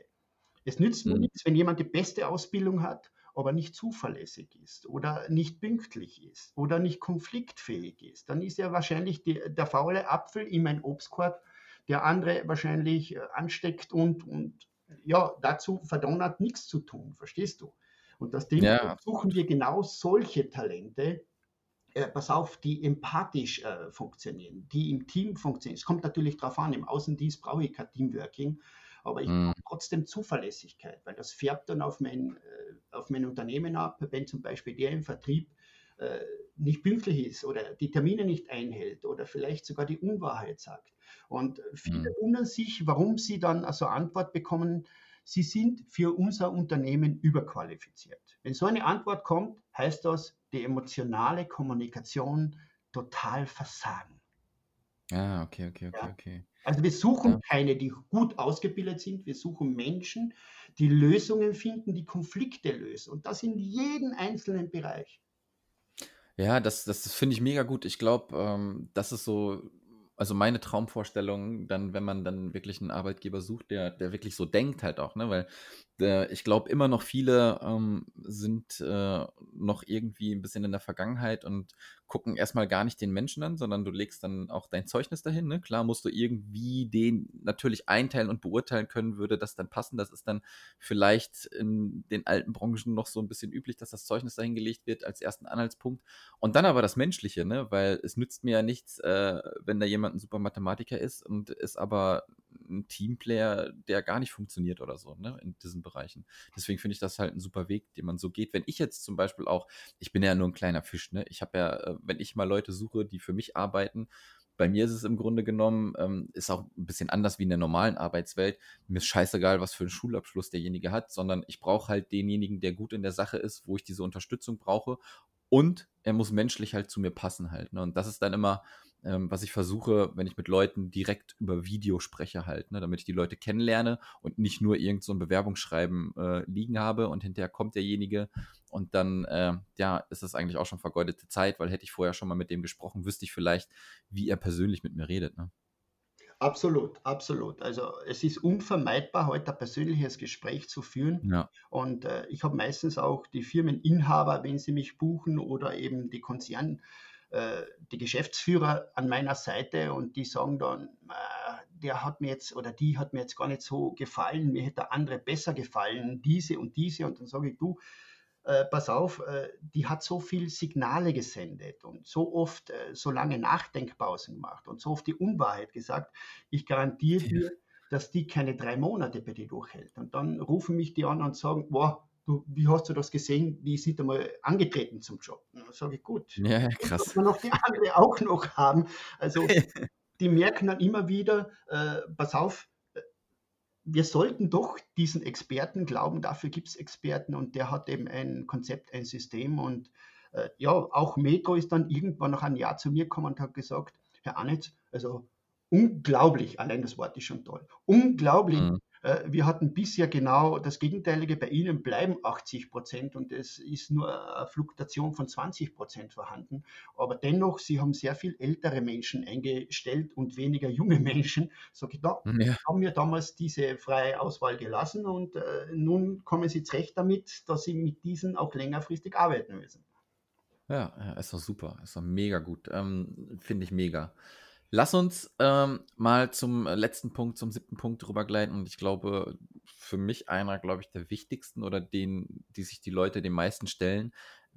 Es nützt mir mhm. nichts, wenn jemand die beste Ausbildung hat aber nicht zuverlässig ist oder nicht pünktlich ist oder nicht konfliktfähig ist, dann ist er wahrscheinlich die, der faule Apfel in mein Obstkorb, der andere wahrscheinlich äh, ansteckt und, und ja, dazu verdonnert, nichts zu tun, verstehst du? Und das Ding ja. suchen wir genau solche Talente, äh, pass auf, die empathisch äh, funktionieren, die im Team funktionieren. Es kommt natürlich darauf an, im Außendienst brauche ich kein Teamworking, aber ich mhm. trotzdem Zuverlässigkeit, weil das färbt dann auf mein, äh, auf mein Unternehmen ab, wenn zum Beispiel der im Vertrieb äh, nicht pünktlich ist oder die Termine nicht einhält oder vielleicht sogar die Unwahrheit sagt. Und viele mhm. wundern sich, warum sie dann also Antwort bekommen, sie sind für unser Unternehmen überqualifiziert. Wenn so eine Antwort kommt, heißt das, die emotionale Kommunikation total versagen. Ah, okay, okay, okay, ja. okay. Also wir suchen ja. keine, die gut ausgebildet sind. Wir suchen Menschen, die Lösungen finden, die Konflikte lösen. Und das in jedem einzelnen Bereich. Ja, das, das finde ich mega gut. Ich glaube, ähm, das ist so also meine Traumvorstellung, dann, wenn man dann wirklich einen Arbeitgeber sucht, der, der wirklich so denkt halt auch, ne? Weil ich glaube immer noch viele ähm, sind äh, noch irgendwie ein bisschen in der Vergangenheit und gucken erstmal gar nicht den Menschen an, sondern du legst dann auch dein Zeugnis dahin. Ne? Klar musst du irgendwie den natürlich einteilen und beurteilen können, würde das dann passen. Das ist dann vielleicht in den alten Branchen noch so ein bisschen üblich, dass das Zeugnis dahingelegt wird als ersten Anhaltspunkt. Und dann aber das Menschliche, ne? weil es nützt mir ja nichts, äh, wenn da jemand ein super Mathematiker ist und ist aber ein Teamplayer, der gar nicht funktioniert oder so, ne, in diesen Bereichen. Deswegen finde ich das halt ein super Weg, den man so geht. Wenn ich jetzt zum Beispiel auch, ich bin ja nur ein kleiner Fisch, ne, ich habe ja, äh, wenn ich mal Leute suche, die für mich arbeiten, bei mir ist es im Grunde genommen, ähm, ist auch ein bisschen anders wie in der normalen Arbeitswelt. Mir ist scheißegal, was für einen Schulabschluss derjenige hat, sondern ich brauche halt denjenigen, der gut in der Sache ist, wo ich diese Unterstützung brauche. Und er muss menschlich halt zu mir passen halt. Ne? Und das ist dann immer, ähm, was ich versuche, wenn ich mit Leuten direkt über Video spreche halt, ne, damit ich die Leute kennenlerne und nicht nur irgend so ein Bewerbungsschreiben äh, liegen habe und hinterher kommt derjenige und dann, äh, ja, ist das eigentlich auch schon vergeudete Zeit, weil hätte ich vorher schon mal mit dem gesprochen, wüsste ich vielleicht, wie er persönlich mit mir redet. Ne? Absolut, absolut. Also es ist unvermeidbar, heute ein persönliches Gespräch zu führen. Ja. Und äh, ich habe meistens auch die Firmeninhaber, wenn sie mich buchen oder eben die Konzern, äh, die Geschäftsführer an meiner Seite und die sagen dann, äh, der hat mir jetzt oder die hat mir jetzt gar nicht so gefallen, mir hätte der andere besser gefallen, diese und diese. Und dann sage ich, du, äh, pass auf, äh, die hat so viel Signale gesendet und so oft äh, so lange Nachdenkpausen gemacht und so oft die Unwahrheit gesagt. Ich garantiere dir, dass die keine drei Monate bei dir durchhält. Und dann rufen mich die an und sagen, boah, du, wie hast du das gesehen? Wie sind einmal angetreten zum Job? Und dann sage ich, gut, ja, krass. dass wir noch die andere auch noch haben. Also die merken dann immer wieder, äh, pass auf, wir sollten doch diesen Experten glauben, dafür gibt es Experten und der hat eben ein Konzept, ein System und äh, ja, auch Metro ist dann irgendwann nach einem Jahr zu mir gekommen und hat gesagt, Herr Annetz, also unglaublich, allein das Wort ist schon toll, unglaublich, mhm. Äh, wir hatten bisher genau das Gegenteilige. Bei Ihnen bleiben 80 Prozent und es ist nur eine Fluktuation von 20 Prozent vorhanden. Aber dennoch, Sie haben sehr viel ältere Menschen eingestellt und weniger junge Menschen. So gedacht, ja. haben wir damals diese freie Auswahl gelassen und äh, nun kommen Sie zurecht damit, dass Sie mit diesen auch längerfristig arbeiten müssen. Ja, ja ist doch super. Ist doch mega gut. Ähm, Finde ich mega. Lass uns ähm, mal zum letzten Punkt, zum siebten Punkt drüber gleiten. Und ich glaube, für mich einer, glaube ich, der wichtigsten oder den, die sich die Leute den meisten stellen.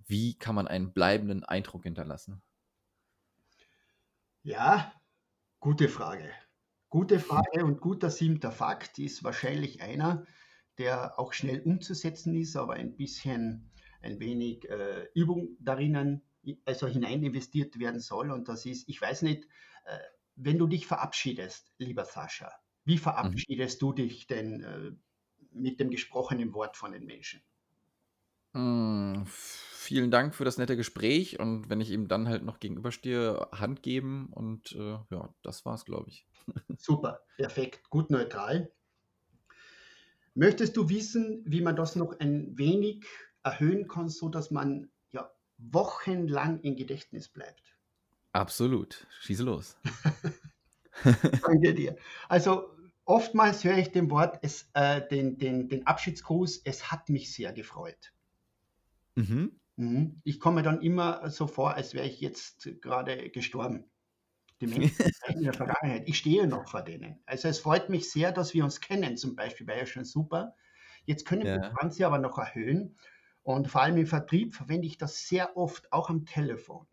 Wie kann man einen bleibenden Eindruck hinterlassen? Ja, gute Frage. Gute Frage und guter siebter Fakt ist wahrscheinlich einer, der auch schnell umzusetzen ist, aber ein bisschen, ein wenig äh, Übung darin, also hinein investiert werden soll. Und das ist, ich weiß nicht, äh, wenn du dich verabschiedest, lieber Sascha, wie mhm. verabschiedest mhm. du dich denn äh, mit dem gesprochenen Wort von den Menschen? Mm, vielen Dank für das nette Gespräch und wenn ich ihm dann halt noch gegenüberstehe, Hand geben und äh, ja, das war's, glaube ich. Super, perfekt, gut neutral. Möchtest du wissen, wie man das noch ein wenig erhöhen kann, so dass man wochenlang im Gedächtnis bleibt? Absolut. Schieße los. Danke dir. Also oftmals höre ich den Wort, es, äh, den, den, den Abschiedsgruß, es hat mich sehr gefreut. Mhm. Mhm. Ich komme dann immer so vor, als wäre ich jetzt gerade gestorben. Die Menschen in der Vergangenheit. Ich stehe noch vor denen. Also es freut mich sehr, dass wir uns kennen, zum Beispiel, wäre ja schon super. Jetzt können wir das Ganze aber noch erhöhen. Und vor allem im Vertrieb verwende ich das sehr oft, auch am Telefon.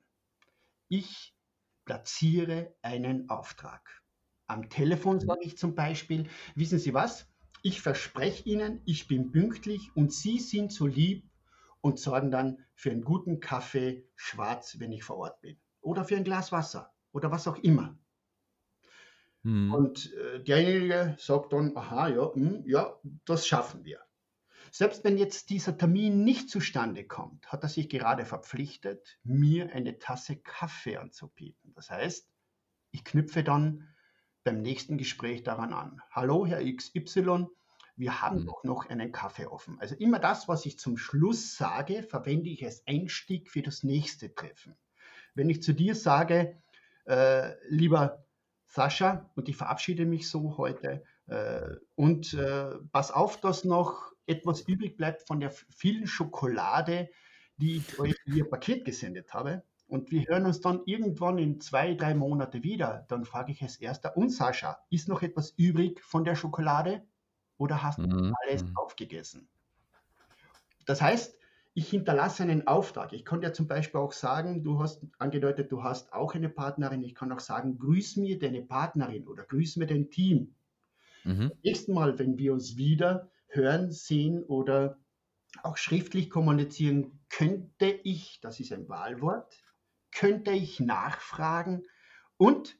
Ich platziere einen Auftrag. Am Telefon mhm. sage ich zum Beispiel, wissen Sie was? Ich verspreche Ihnen, ich bin pünktlich und Sie sind so lieb und sorgen dann für einen guten Kaffee schwarz, wenn ich vor Ort bin. Oder für ein Glas Wasser oder was auch immer. Mhm. Und äh, derjenige sagt dann, aha, ja, mh, hm, ja, das schaffen wir. Selbst wenn jetzt dieser Termin nicht zustande kommt, hat er sich gerade verpflichtet, mir eine Tasse Kaffee anzubieten. Das heißt, ich knüpfe dann beim nächsten Gespräch daran an. Hallo, Herr XY, wir haben mhm. doch noch einen Kaffee offen. Also immer das, was ich zum Schluss sage, verwende ich als Einstieg für das nächste Treffen. Wenn ich zu dir sage, äh, lieber Sascha, und ich verabschiede mich so heute, und äh, pass auf, dass noch etwas übrig bleibt von der vielen Schokolade, die ich euch ihr Paket gesendet habe. Und wir hören uns dann irgendwann in zwei, drei Monate wieder. Dann frage ich als erster, und Sascha, ist noch etwas übrig von der Schokolade oder hast du mhm. alles mhm. aufgegessen? Das heißt, ich hinterlasse einen Auftrag. Ich kann dir zum Beispiel auch sagen, du hast angedeutet, du hast auch eine Partnerin. Ich kann auch sagen, grüß mir deine Partnerin oder grüß mir dein Team. Mhm. Nächsten Mal, wenn wir uns wieder hören, sehen oder auch schriftlich kommunizieren, könnte ich, das ist ein Wahlwort, könnte ich nachfragen und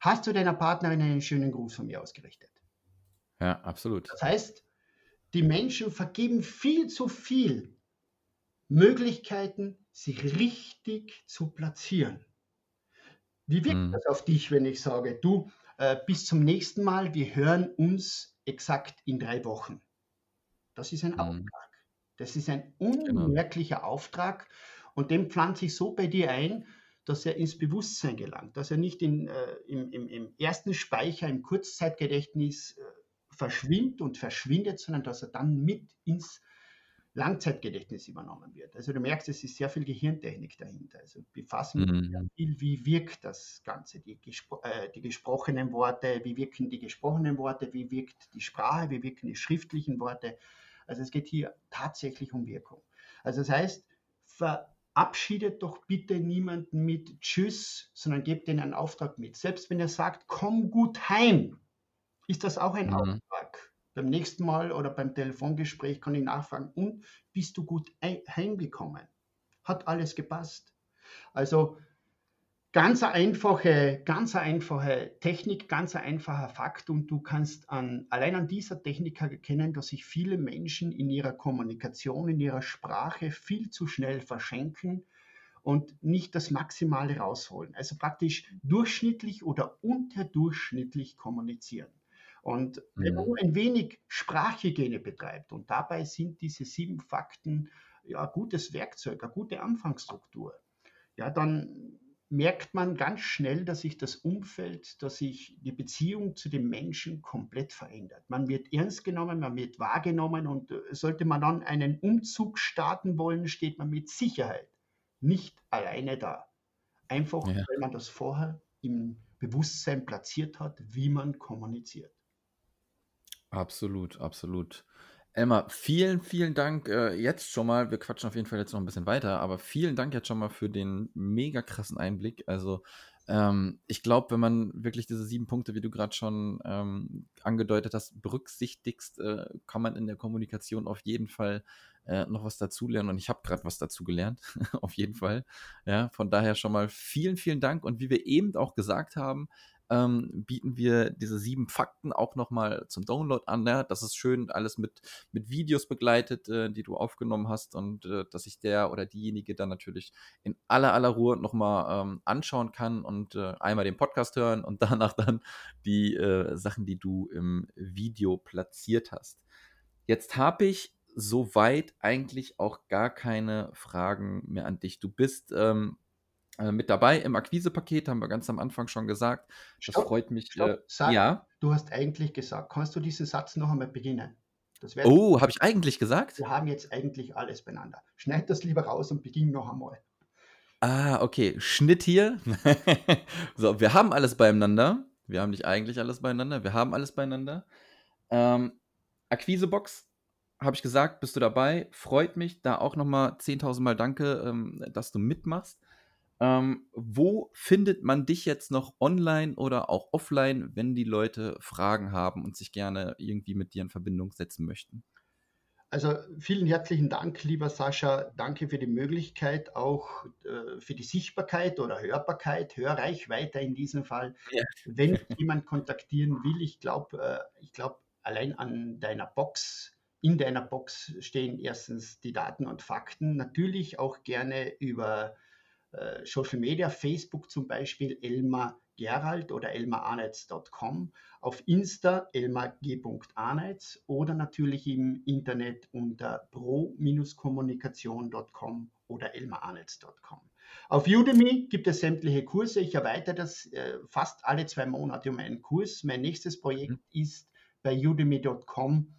hast du deiner Partnerin einen schönen Gruß von mir ausgerichtet? Ja, absolut. Das heißt, die Menschen vergeben viel zu viel Möglichkeiten, sich richtig zu platzieren. Wie wirkt hm. das auf dich, wenn ich sage, du, bis zum nächsten Mal, wir hören uns exakt in drei Wochen? Das ist ein mhm. Auftrag. Das ist ein genau. unmerklicher genau. Auftrag und den pflanze ich so bei dir ein, dass er ins Bewusstsein gelangt, dass er nicht in, äh, im, im, im, ersten Speicher, im Kurzzeitgedächtnis äh, verschwindet und verschwindet, sondern dass er dann mit ins Langzeitgedächtnis übernommen wird. Also du merkst, es ist sehr viel Gehirntechnik dahinter. Also befassen wir uns mhm. viel, wie wirkt das Ganze, die, gespro äh, die, gesprochenen Worte, wie wirken die gesprochenen Worte, wie wirkt die Sprache, wie wirken die schriftlichen Worte. Also es geht hier tatsächlich um Wirkung. Also das heißt, verabschiedet doch bitte niemanden mit Tschüss, sondern gebt ihnen einen Auftrag mit. Selbst wenn er sagt, komm gut heim, ist das auch ein mhm. Auftrag. Beim nächsten Mal oder beim Telefongespräch kann ich nachfragen, und bist du gut heimgekommen? Hat alles gepasst? Also ganz einfache, ganz einfache Technik, ganz einfacher Fakt und du kannst an, allein an dieser Technik erkennen, dass sich viele Menschen in ihrer Kommunikation, in ihrer Sprache viel zu schnell verschenken und nicht das Maximale rausholen. Also praktisch durchschnittlich oder unterdurchschnittlich kommunizieren. Und wenn man mhm. ein wenig Sprachhygiene betreibt, und dabei sind diese sieben Fakten ja ein gutes Werkzeug, eine gute Anfangsstruktur, ja, dann merkt man ganz schnell, dass sich das Umfeld, dass sich die Beziehung zu den Menschen komplett verändert. Man wird ernst genommen, man wird wahrgenommen und äh, sollte man dann einen Umzug starten wollen, steht man mit Sicherheit nicht alleine da. Einfach, ja. weil man das vorher im Bewusstsein platziert hat, wie man kommuniziert. Absolut, absolut. Emma, vielen, vielen Dank äh, jetzt schon mal. Wir quatschen auf jeden Fall jetzt noch ein bisschen weiter, aber vielen Dank jetzt schon mal für den mega krassen Einblick. Also ähm, ich glaube, wenn man wirklich diese sieben Punkte, wie du gerade schon ähm, angedeutet hast, berücksichtigst, äh, kann man in der Kommunikation auf jeden Fall äh, noch was dazulernen. Und ich habe gerade was dazu gelernt, auf jeden Fall. Ja, von daher schon mal vielen, vielen Dank. Und wie wir eben auch gesagt haben, ähm, bieten wir diese sieben Fakten auch nochmal zum Download an. Ja? Das ist schön, alles mit, mit Videos begleitet, äh, die du aufgenommen hast und äh, dass sich der oder diejenige dann natürlich in aller, aller Ruhe nochmal ähm, anschauen kann und äh, einmal den Podcast hören und danach dann die äh, Sachen, die du im Video platziert hast. Jetzt habe ich soweit eigentlich auch gar keine Fragen mehr an dich. Du bist ähm, äh, mit dabei im Akquisepaket, haben wir ganz am Anfang schon gesagt. Das stopp, freut mich. Stopp, äh, sag, ja. Du hast eigentlich gesagt, kannst du diesen Satz noch einmal beginnen? oh, habe ich eigentlich gesagt? Wir haben jetzt eigentlich alles beieinander. Schneid das lieber raus und beginn noch einmal. Ah, okay. Schnitt hier. so, wir haben alles beieinander. Wir haben nicht eigentlich alles beieinander. Wir haben alles beieinander. Ähm, Akquisebox, habe ich gesagt, bist du dabei. Freut mich. Da auch nochmal 10.000 Mal danke, ähm, dass du mitmachst. Ähm, wo findet man dich jetzt noch online oder auch offline, wenn die Leute Fragen haben und sich gerne irgendwie mit dir in Verbindung setzen möchten? Also vielen herzlichen Dank, lieber Sascha. Danke für die Möglichkeit, auch äh, für die Sichtbarkeit oder Hörbarkeit, Hörreichweite in diesem Fall. Ja. Wenn jemand kontaktieren will, ich glaube, äh, ich glaube, allein an deiner Box, in deiner Box stehen erstens die Daten und Fakten. Natürlich auch gerne über äh, Social Media, Facebook zum Beispiel Elmar Gerald oder elmararnetz.com, auf Insta elmar.g.arnetz oder natürlich im Internet unter pro-kommunikation.com oder elmararnetz.com. Auf Udemy gibt es sämtliche Kurse. Ich erweitere das äh, fast alle zwei Monate um einen Kurs. Mein nächstes Projekt mhm. ist bei udemy.com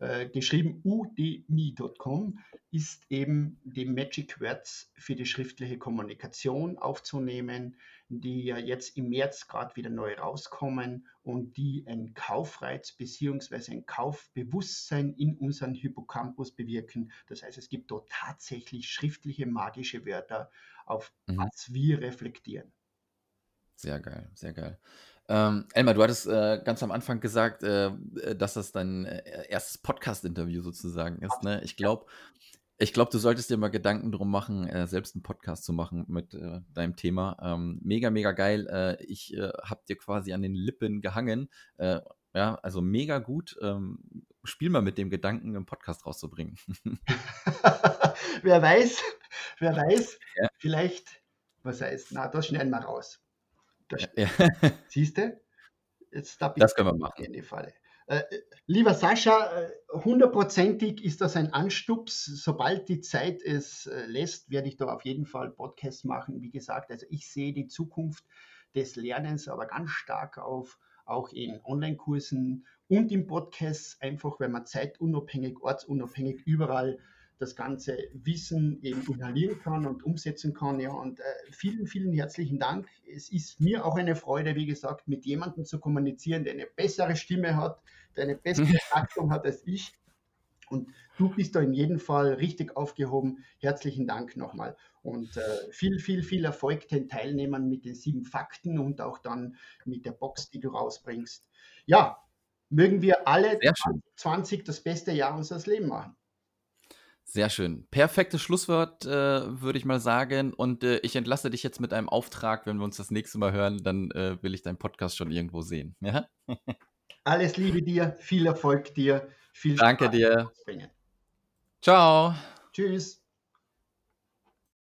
äh, geschrieben udemy.com, ist eben die Magic Words für die schriftliche Kommunikation aufzunehmen, die ja jetzt im März gerade wieder neu rauskommen und die einen Kaufreiz bzw. ein Kaufbewusstsein in unseren Hippocampus bewirken. Das heißt, es gibt dort tatsächlich schriftliche magische Wörter, auf mhm. was wir reflektieren. Sehr geil, sehr geil. Ähm, Elmar, du hattest äh, ganz am Anfang gesagt, äh, dass das dein äh, erstes Podcast-Interview sozusagen ist. Ne? Ich glaube, ich glaube, du solltest dir mal Gedanken drum machen, äh, selbst einen Podcast zu machen mit äh, deinem Thema. Ähm, mega, mega geil. Äh, ich äh, habe dir quasi an den Lippen gehangen. Äh, ja, also mega gut. Ähm, spiel mal mit dem Gedanken, einen Podcast rauszubringen. wer weiß, wer weiß, ja. vielleicht, was heißt, na, das schneiden wir raus. Das, ja. Siehst du? Jetzt da das können wir machen. In die Falle. Äh, lieber Sascha, äh, hundertprozentig ist das ein Anstups. Sobald die Zeit es äh, lässt, werde ich da auf jeden Fall Podcasts machen. Wie gesagt, also ich sehe die Zukunft des Lernens aber ganz stark auf, auch in Online-Kursen und im Podcast, einfach weil man zeitunabhängig, ortsunabhängig überall das ganze Wissen eben inhalieren kann und umsetzen kann. Ja, und äh, vielen, vielen herzlichen Dank. Es ist mir auch eine Freude, wie gesagt, mit jemandem zu kommunizieren, der eine bessere Stimme hat, der eine bessere Taktung hat als ich. Und du bist da in jedem Fall richtig aufgehoben. Herzlichen Dank nochmal. Und äh, viel, viel, viel Erfolg den Teilnehmern mit den sieben Fakten und auch dann mit der Box, die du rausbringst. Ja, mögen wir alle 20 das beste Jahr unseres Lebens machen. Sehr schön. Perfektes Schlusswort, äh, würde ich mal sagen. Und äh, ich entlasse dich jetzt mit einem Auftrag. Wenn wir uns das nächste Mal hören, dann äh, will ich deinen Podcast schon irgendwo sehen. Ja? Alles Liebe dir, viel Erfolg dir, viel Danke Spaß dir. Ciao. Tschüss.